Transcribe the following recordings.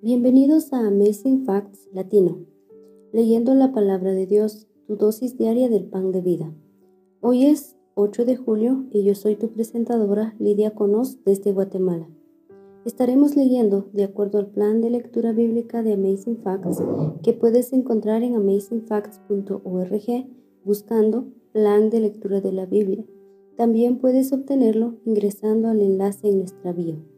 Bienvenidos a Amazing Facts Latino, leyendo la palabra de Dios, tu dosis diaria del pan de vida. Hoy es 8 de julio y yo soy tu presentadora Lidia Conos desde Guatemala. Estaremos leyendo de acuerdo al plan de lectura bíblica de Amazing Facts que puedes encontrar en amazingfacts.org buscando plan de lectura de la Biblia. También puedes obtenerlo ingresando al enlace en nuestra bio.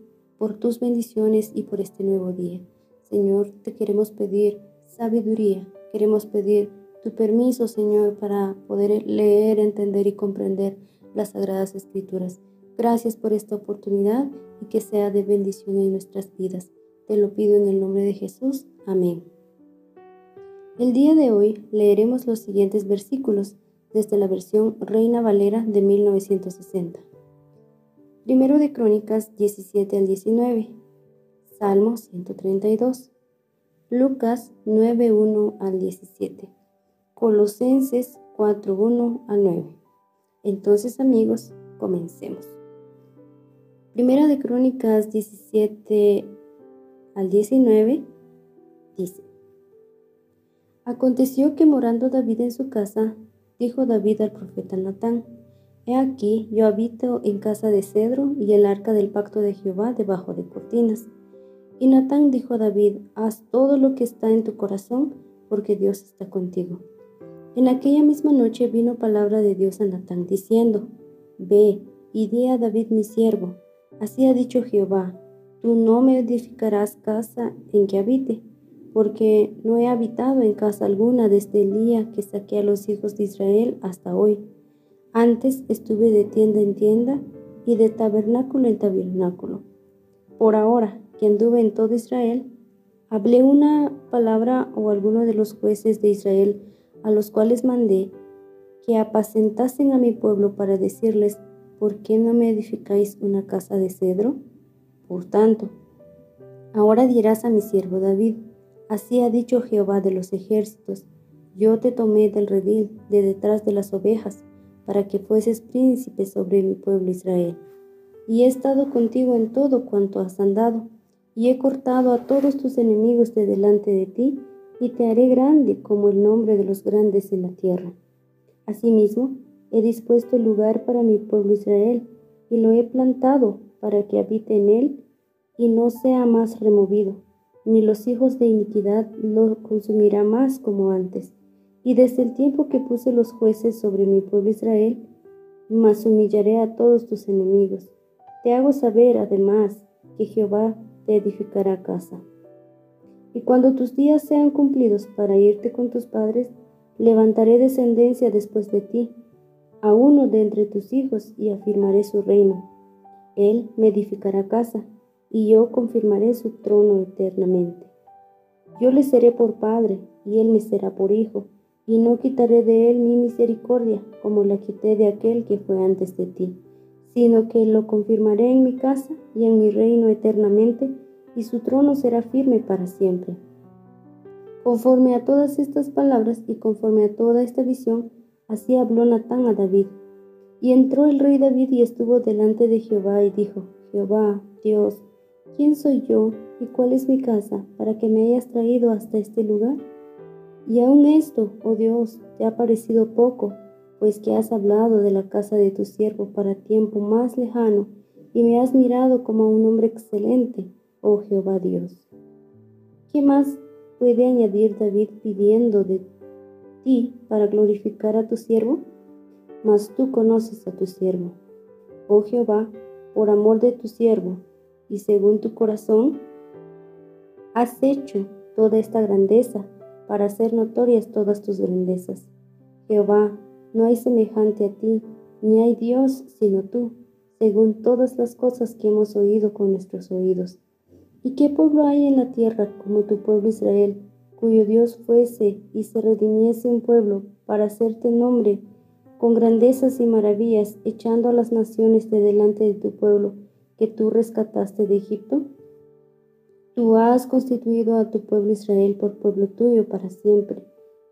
por tus bendiciones y por este nuevo día. Señor, te queremos pedir sabiduría, queremos pedir tu permiso, Señor, para poder leer, entender y comprender las sagradas escrituras. Gracias por esta oportunidad y que sea de bendición en nuestras vidas. Te lo pido en el nombre de Jesús. Amén. El día de hoy leeremos los siguientes versículos desde la versión Reina Valera de 1960. Primero de Crónicas 17 al 19. Salmo 132. Lucas 9.1 al 17. Colosenses 4.1 al 9. Entonces amigos, comencemos. Primera de Crónicas 17 al 19 dice. Aconteció que morando David en su casa, dijo David al profeta Natán, He aquí, yo habito en casa de cedro y el arca del pacto de Jehová debajo de cortinas. Y Natán dijo a David, haz todo lo que está en tu corazón, porque Dios está contigo. En aquella misma noche vino palabra de Dios a Natán, diciendo, Ve y di a David mi siervo, así ha dicho Jehová, tú no me edificarás casa en que habite, porque no he habitado en casa alguna desde el día que saqué a los hijos de Israel hasta hoy antes estuve de tienda en tienda y de tabernáculo en tabernáculo. Por ahora que anduve en todo Israel, hablé una palabra o alguno de los jueces de Israel a los cuales mandé que apacentasen a mi pueblo para decirles, ¿por qué no me edificáis una casa de cedro? Por tanto, ahora dirás a mi siervo David, así ha dicho Jehová de los ejércitos, yo te tomé del redil de detrás de las ovejas, para que fueses príncipe sobre mi pueblo Israel. Y he estado contigo en todo cuanto has andado, y he cortado a todos tus enemigos de delante de ti, y te haré grande como el nombre de los grandes en la tierra. Asimismo, he dispuesto lugar para mi pueblo Israel, y lo he plantado para que habite en él, y no sea más removido, ni los hijos de iniquidad lo consumirá más como antes y desde el tiempo que puse los jueces sobre mi pueblo Israel, mas humillaré a todos tus enemigos. Te hago saber, además, que Jehová te edificará casa. Y cuando tus días sean cumplidos para irte con tus padres, levantaré descendencia después de ti, a uno de entre tus hijos, y afirmaré su reino. Él me edificará casa, y yo confirmaré su trono eternamente. Yo le seré por padre, y él me será por hijo y no quitaré de él mi misericordia, como la quité de aquel que fue antes de ti, sino que lo confirmaré en mi casa y en mi reino eternamente, y su trono será firme para siempre. Conforme a todas estas palabras y conforme a toda esta visión, así habló Natán a David. Y entró el rey David y estuvo delante de Jehová y dijo, Jehová, Dios, ¿quién soy yo y cuál es mi casa para que me hayas traído hasta este lugar? Y aun esto, oh Dios, te ha parecido poco, pues que has hablado de la casa de tu siervo para tiempo más lejano, y me has mirado como a un hombre excelente, oh Jehová Dios. ¿Qué más puede añadir David pidiendo de ti para glorificar a tu siervo? Mas tú conoces a tu siervo. Oh Jehová, por amor de tu siervo, y según tu corazón, has hecho toda esta grandeza para hacer notorias todas tus grandezas. Jehová, no hay semejante a ti, ni hay Dios sino tú, según todas las cosas que hemos oído con nuestros oídos. ¿Y qué pueblo hay en la tierra como tu pueblo Israel, cuyo Dios fuese y se redimiese un pueblo para hacerte nombre con grandezas y maravillas, echando a las naciones de delante de tu pueblo que tú rescataste de Egipto? Tú has constituido a tu pueblo Israel por pueblo tuyo para siempre,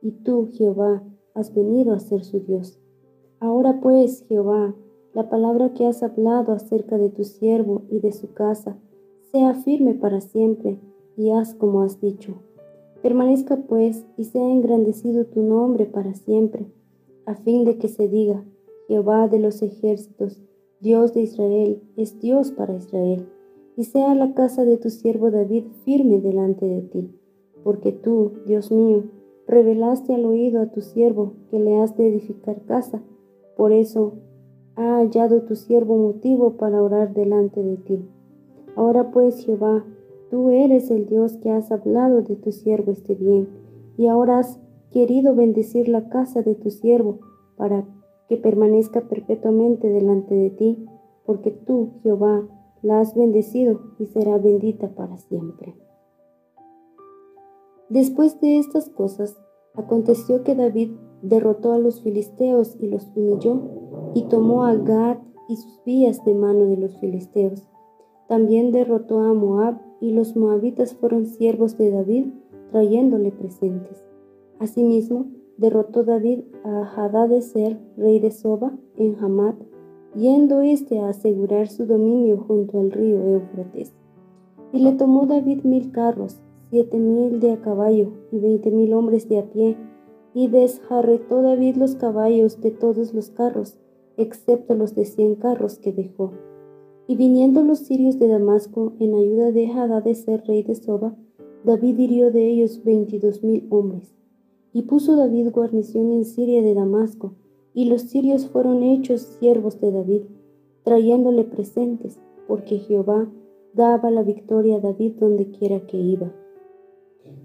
y tú, Jehová, has venido a ser su Dios. Ahora pues, Jehová, la palabra que has hablado acerca de tu siervo y de su casa, sea firme para siempre, y haz como has dicho. Permanezca pues y sea engrandecido tu nombre para siempre, a fin de que se diga, Jehová de los ejércitos, Dios de Israel, es Dios para Israel, y sea la casa de tu siervo David firme delante de ti, porque tú, Dios mío, revelaste al oído a tu siervo que le has de edificar casa, por eso ha hallado tu siervo motivo para orar delante de ti. Ahora pues, Jehová, tú eres el Dios que has hablado de tu siervo este bien, y ahora has querido bendecir la casa de tu siervo para que permanezca perpetuamente delante de ti, porque tú, Jehová, la has bendecido y será bendita para siempre. Después de estas cosas, aconteció que David derrotó a los filisteos y los humilló, y tomó a Gad y sus vías de mano de los filisteos. También derrotó a Moab, y los moabitas fueron siervos de David, trayéndole presentes. Asimismo, derrotó David a Hadadezer, rey de Soba, en Hamat, yendo éste a asegurar su dominio junto al río Éufrates. Y le tomó David mil carros, siete mil de a caballo y veinte mil hombres de a pie, y desjarretó David los caballos de todos los carros, excepto los de cien carros que dejó. Y viniendo los sirios de Damasco en ayuda de Hadadezer, rey de Soba, David hirió de ellos veintidós mil hombres. Y puso David guarnición en Siria de Damasco, y los sirios fueron hechos siervos de David, trayéndole presentes, porque Jehová daba la victoria a David donde quiera que iba.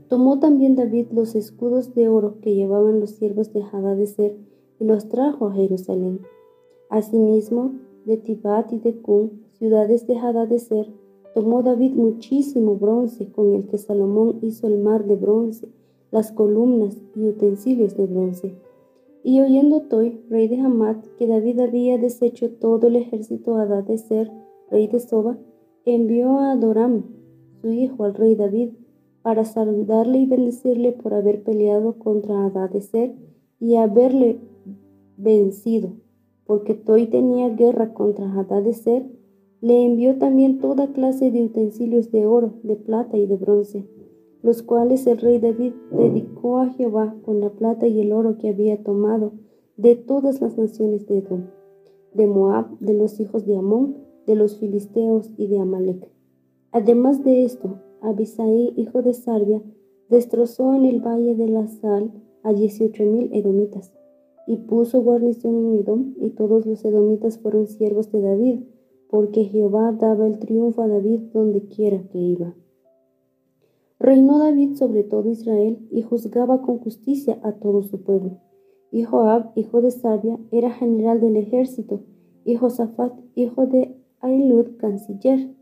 Tomó también David los escudos de oro que llevaban los siervos de Hadadezer y los trajo a Jerusalén. Asimismo, de Tibat y de Cun, ciudades de Hadadezer, tomó David muchísimo bronce con el que Salomón hizo el mar de bronce las columnas y utensilios de bronce. Y oyendo Toy, rey de Hamat, que David había deshecho todo el ejército de Ser, rey de Soba, envió a Adoram, su hijo, al rey David, para saludarle y bendecirle por haber peleado contra Ser y haberle vencido, porque Toy tenía guerra contra Ser, le envió también toda clase de utensilios de oro, de plata y de bronce los cuales el rey David dedicó a Jehová con la plata y el oro que había tomado de todas las naciones de Edom, de Moab, de los hijos de Amón, de los filisteos y de Amalek. Además de esto, Abisai, hijo de Sarbia, destrozó en el valle de la Sal a dieciocho mil edomitas, y puso guarnición en Edom, y todos los edomitas fueron siervos de David, porque Jehová daba el triunfo a David donde quiera que iba. Reinó David sobre todo Israel y juzgaba con justicia a todo su pueblo. Y Joab, hijo de Sabia, era general del ejército, y Josafat, hijo de Ailud, canciller.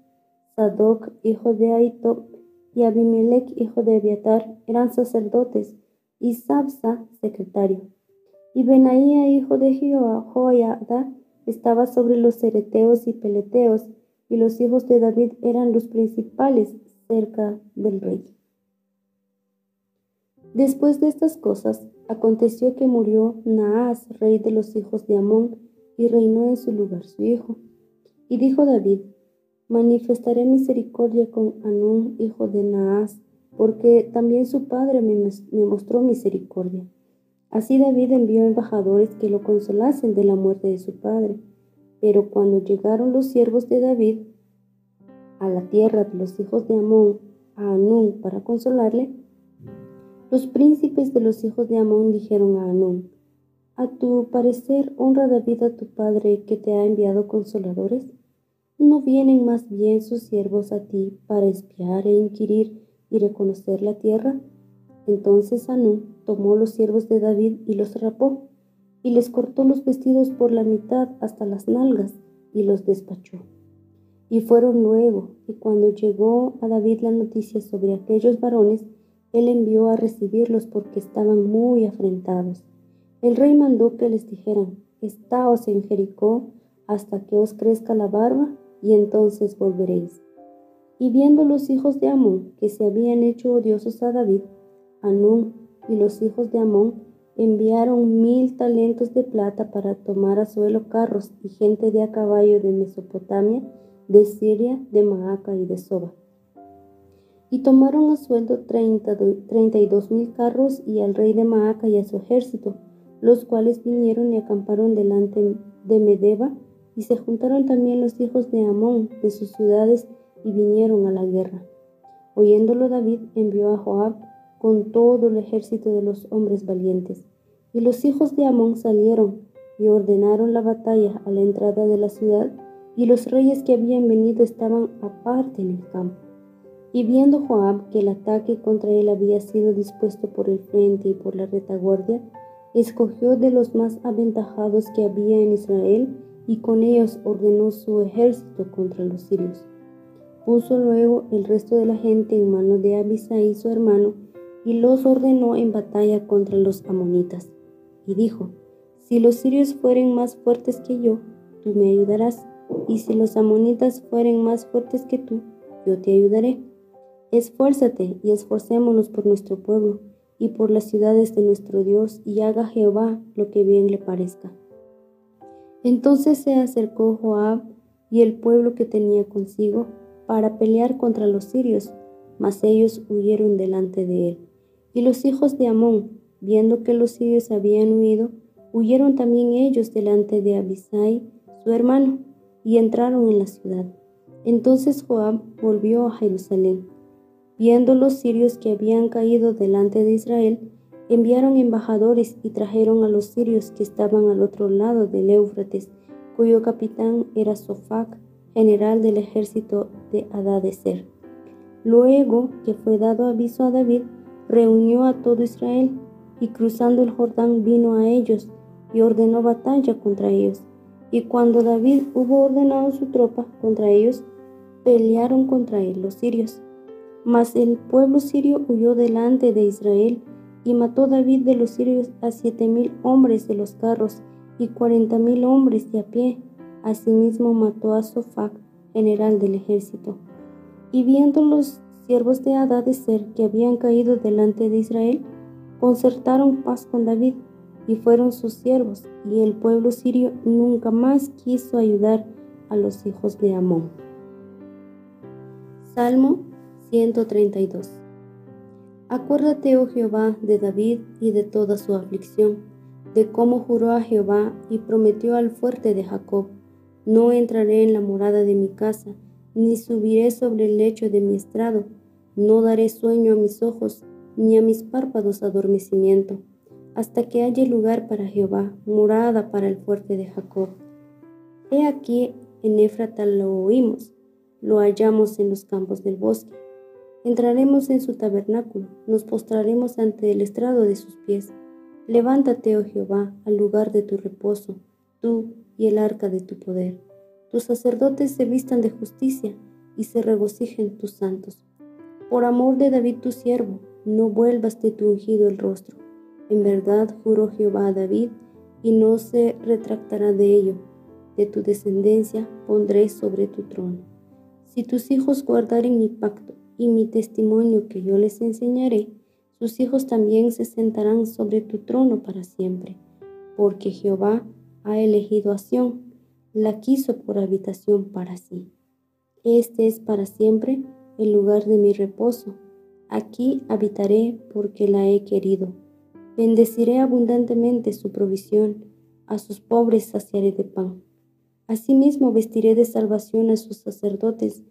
Sadoc, hijo de Aitob, y Abimelech, hijo de Abiatar, eran sacerdotes, y Sabsa, secretario. Y Benaía, hijo de Joiada, estaba sobre los cereteos y peleteos, y los hijos de David eran los principales cerca del rey. Después de estas cosas, aconteció que murió Naas, rey de los hijos de Amón, y reinó en su lugar su hijo. Y dijo David, manifestaré misericordia con Anún, hijo de Naas, porque también su padre me, mostró misericordia. Así David envió embajadores que lo consolasen de la muerte de su padre. Pero cuando llegaron los siervos de David a la tierra de los hijos de Amón, a Anún, para consolarle, los príncipes de los hijos de Amón dijeron a Anún, ¿A tu parecer honra David a tu padre que te ha enviado consoladores? ¿No vienen más bien sus siervos a ti para espiar e inquirir y reconocer la tierra? Entonces Anún tomó los siervos de David y los rapó, y les cortó los vestidos por la mitad hasta las nalgas, y los despachó. Y fueron luego, y cuando llegó a David la noticia sobre aquellos varones, él envió a recibirlos porque estaban muy afrentados. El rey mandó que les dijeran, Estáos en Jericó hasta que os crezca la barba, y entonces volveréis. Y viendo los hijos de Amón que se habían hecho odiosos a David, Anún y los hijos de Amón enviaron mil talentos de plata para tomar a suelo carros y gente de a caballo de Mesopotamia, de Siria, de Maaca y de Soba. Y tomaron a sueldo treinta, y dos mil carros y al rey de Maaca y a su ejército, los cuales vinieron y acamparon delante de Medeba, y se juntaron también los hijos de Amón de sus ciudades y vinieron a la guerra. Oyéndolo David envió a Joab con todo el ejército de los hombres valientes. Y los hijos de Amón salieron y ordenaron la batalla a la entrada de la ciudad, y los reyes que habían venido estaban aparte en el campo. Y viendo Joab que el ataque contra él había sido dispuesto por el frente y por la retaguardia, escogió de los más aventajados que había en Israel, y con ellos ordenó su ejército contra los sirios. Puso luego el resto de la gente en manos de Abisai su hermano, y los ordenó en batalla contra los amonitas. Y dijo, si los sirios fueren más fuertes que yo, tú me ayudarás, y si los amonitas fueren más fuertes que tú, yo te ayudaré. Esfuérzate y esforcémonos por nuestro pueblo y por las ciudades de nuestro Dios, y haga Jehová lo que bien le parezca. Entonces se acercó Joab y el pueblo que tenía consigo para pelear contra los sirios, mas ellos huyeron delante de él. Y los hijos de Amón, viendo que los sirios habían huido, huyeron también ellos delante de Abisai, su hermano, y entraron en la ciudad. Entonces Joab volvió a Jerusalén. Viendo los sirios que habían caído delante de Israel, enviaron embajadores y trajeron a los sirios que estaban al otro lado del Éufrates, cuyo capitán era Sofac, general del ejército de Adadeser. Luego que fue dado aviso a David, reunió a todo Israel y cruzando el Jordán vino a ellos y ordenó batalla contra ellos. Y cuando David hubo ordenado su tropa contra ellos, pelearon contra él los sirios. Mas el pueblo sirio huyó delante de Israel y mató David de los sirios a siete mil hombres de los carros y cuarenta mil hombres de a pie. Asimismo mató a Sofac, general del ejército. Y viendo los siervos de Adadecer que habían caído delante de Israel, concertaron paz con David y fueron sus siervos, y el pueblo sirio nunca más quiso ayudar a los hijos de Amón. Salmo 132 Acuérdate, oh Jehová, de David y de toda su aflicción, de cómo juró a Jehová y prometió al fuerte de Jacob, no entraré en la morada de mi casa, ni subiré sobre el lecho de mi estrado, no daré sueño a mis ojos, ni a mis párpados adormecimiento, hasta que haya lugar para Jehová, morada para el fuerte de Jacob. He aquí en Éfrata lo oímos, lo hallamos en los campos del bosque. Entraremos en su tabernáculo, nos postraremos ante el estrado de sus pies. Levántate, oh Jehová, al lugar de tu reposo, tú y el arca de tu poder. Tus sacerdotes se vistan de justicia y se regocijen tus santos. Por amor de David tu siervo, no vuelvas de tu ungido el rostro. En verdad juró Jehová a David, y no se retractará de ello. De tu descendencia pondré sobre tu trono. Si tus hijos guardaren mi pacto y mi testimonio que yo les enseñaré, sus hijos también se sentarán sobre tu trono para siempre, porque Jehová ha elegido a Sión, la quiso por habitación para sí. Este es para siempre el lugar de mi reposo. Aquí habitaré porque la he querido. Bendeciré abundantemente su provisión, a sus pobres saciaré de pan. Asimismo vestiré de salvación a sus sacerdotes,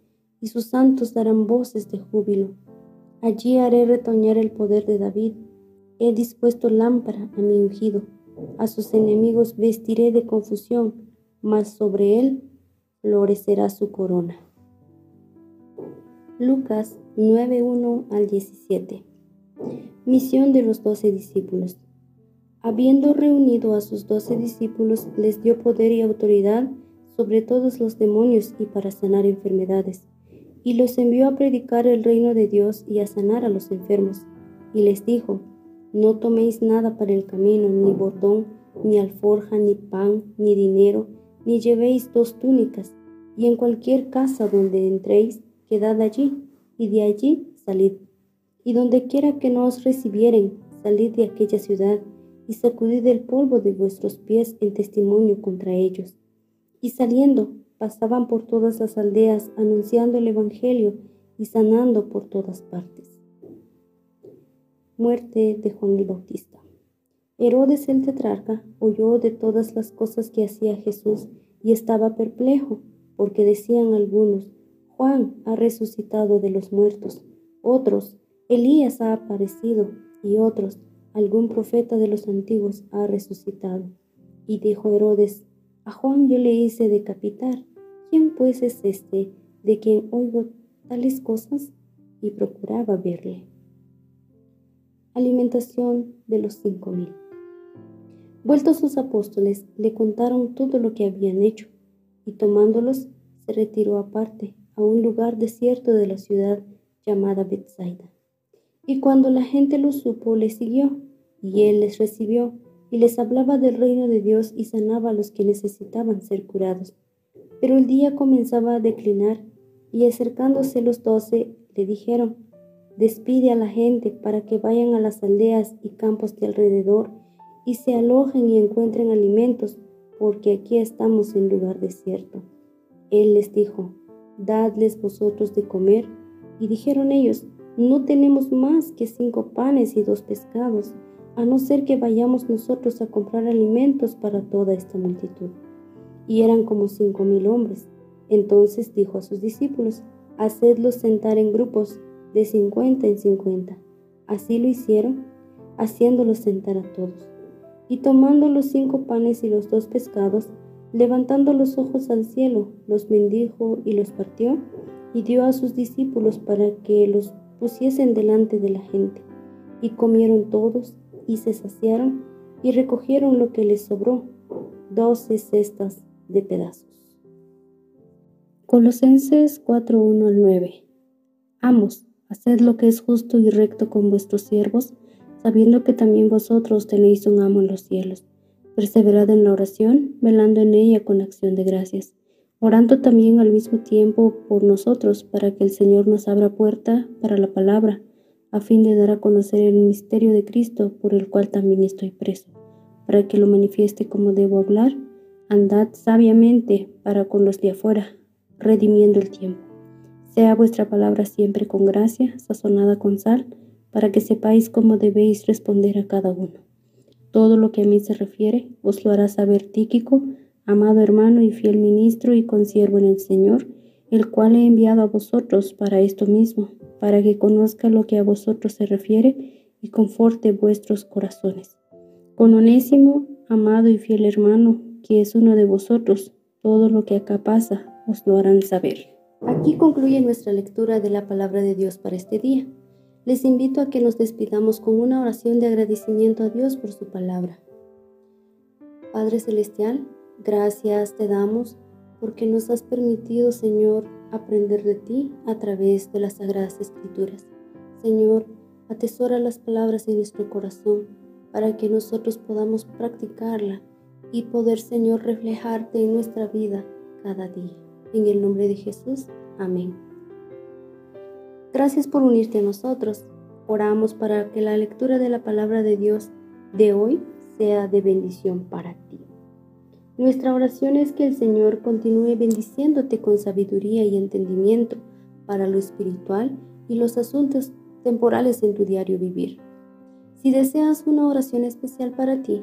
y sus santos darán voces de júbilo. Allí haré retoñar el poder de David. He dispuesto lámpara a mi ungido. A sus enemigos vestiré de confusión, mas sobre él florecerá su corona. Lucas 9:1 al 17. Misión de los doce discípulos. Habiendo reunido a sus doce discípulos, les dio poder y autoridad sobre todos los demonios y para sanar enfermedades. Y los envió a predicar el reino de Dios y a sanar a los enfermos. Y les dijo, no toméis nada para el camino, ni bordón, ni alforja, ni pan, ni dinero, ni llevéis dos túnicas, y en cualquier casa donde entréis, quedad allí, y de allí salid. Y donde quiera que no os recibieren, salid de aquella ciudad, y sacudid el polvo de vuestros pies en testimonio contra ellos. Y saliendo, pasaban por todas las aldeas, anunciando el Evangelio y sanando por todas partes. Muerte de Juan el Bautista. Herodes el tetrarca oyó de todas las cosas que hacía Jesús y estaba perplejo, porque decían algunos, Juan ha resucitado de los muertos, otros, Elías ha aparecido, y otros, algún profeta de los antiguos ha resucitado. Y dijo Herodes, a Juan yo le hice decapitar. ¿Quién pues es este de quien oigo tales cosas? Y procuraba verle. Alimentación de los cinco mil. Vueltos sus apóstoles, le contaron todo lo que habían hecho, y tomándolos, se retiró aparte a un lugar desierto de la ciudad llamada Bethsaida. Y cuando la gente lo supo, le siguió, y él les recibió, y les hablaba del reino de Dios y sanaba a los que necesitaban ser curados. Pero el día comenzaba a declinar, y acercándose los doce, le dijeron, Despide a la gente para que vayan a las aldeas y campos de alrededor, y se alojen y encuentren alimentos, porque aquí estamos en lugar desierto. Él les dijo, Dadles vosotros de comer. Y dijeron ellos, No tenemos más que cinco panes y dos pescados, a no ser que vayamos nosotros a comprar alimentos para toda esta multitud. Y eran como cinco mil hombres. Entonces dijo a sus discípulos, Hacedlos sentar en grupos de cincuenta en cincuenta. Así lo hicieron, haciéndolos sentar a todos. Y tomando los cinco panes y los dos pescados, levantando los ojos al cielo, los bendijo y los partió, y dio a sus discípulos para que los pusiesen delante de la gente. Y comieron todos, y se saciaron, y recogieron lo que les sobró, doce cestas de pedazos. Colosenses 4, 1 al 9. Amos, haced lo que es justo y recto con vuestros siervos, sabiendo que también vosotros tenéis un amo en los cielos. Perseverad en la oración, velando en ella con acción de gracias, orando también al mismo tiempo por nosotros, para que el Señor nos abra puerta para la palabra, a fin de dar a conocer el misterio de Cristo, por el cual también estoy preso, para que lo manifieste como debo hablar. Andad sabiamente para con los de afuera, redimiendo el tiempo. Sea vuestra palabra siempre con gracia, sazonada con sal, para que sepáis cómo debéis responder a cada uno. Todo lo que a mí se refiere os lo hará saber Tíquico, amado hermano y fiel ministro y consiervo en el Señor, el cual he enviado a vosotros para esto mismo, para que conozca lo que a vosotros se refiere y conforte vuestros corazones. Con Onésimo, amado y fiel hermano, que es uno de vosotros, todo lo que acá pasa os lo harán saber. Aquí concluye nuestra lectura de la palabra de Dios para este día les invito a que nos despidamos con una oración de agradecimiento a Dios por su palabra. Padre Celestial, gracias te damos porque nos has permitido, Señor, aprender de ti a través de las sagradas escrituras. Señor, atesora las palabras en nuestro corazón para que nosotros podamos practicarla y poder, Señor, reflejarte en nuestra vida cada día. En el nombre de Jesús, amén. Gracias por unirte a nosotros. Oramos para que la lectura de la palabra de Dios de hoy sea de bendición para ti. Nuestra oración es que el Señor continúe bendiciéndote con sabiduría y entendimiento para lo espiritual y los asuntos temporales en tu diario vivir. Si deseas una oración especial para ti,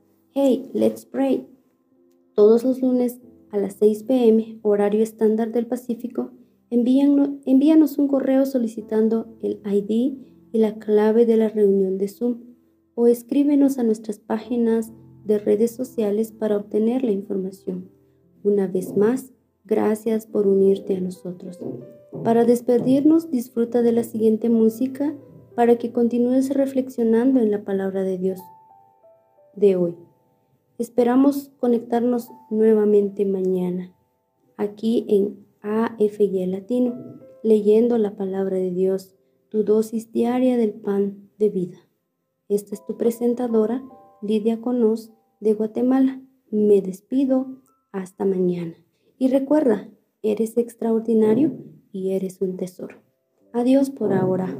Hey, Let's Pray, todos los lunes a las 6 pm, horario estándar del Pacífico, envíanos un correo solicitando el ID y la clave de la reunión de Zoom o escríbenos a nuestras páginas de redes sociales para obtener la información. Una vez más, gracias por unirte a nosotros. Para despedirnos, disfruta de la siguiente música para que continúes reflexionando en la palabra de Dios de hoy. Esperamos conectarnos nuevamente mañana, aquí en AFY Latino, leyendo la palabra de Dios, tu dosis diaria del pan de vida. Esta es tu presentadora, Lidia Conos, de Guatemala. Me despido hasta mañana. Y recuerda, eres extraordinario y eres un tesoro. Adiós por ahora.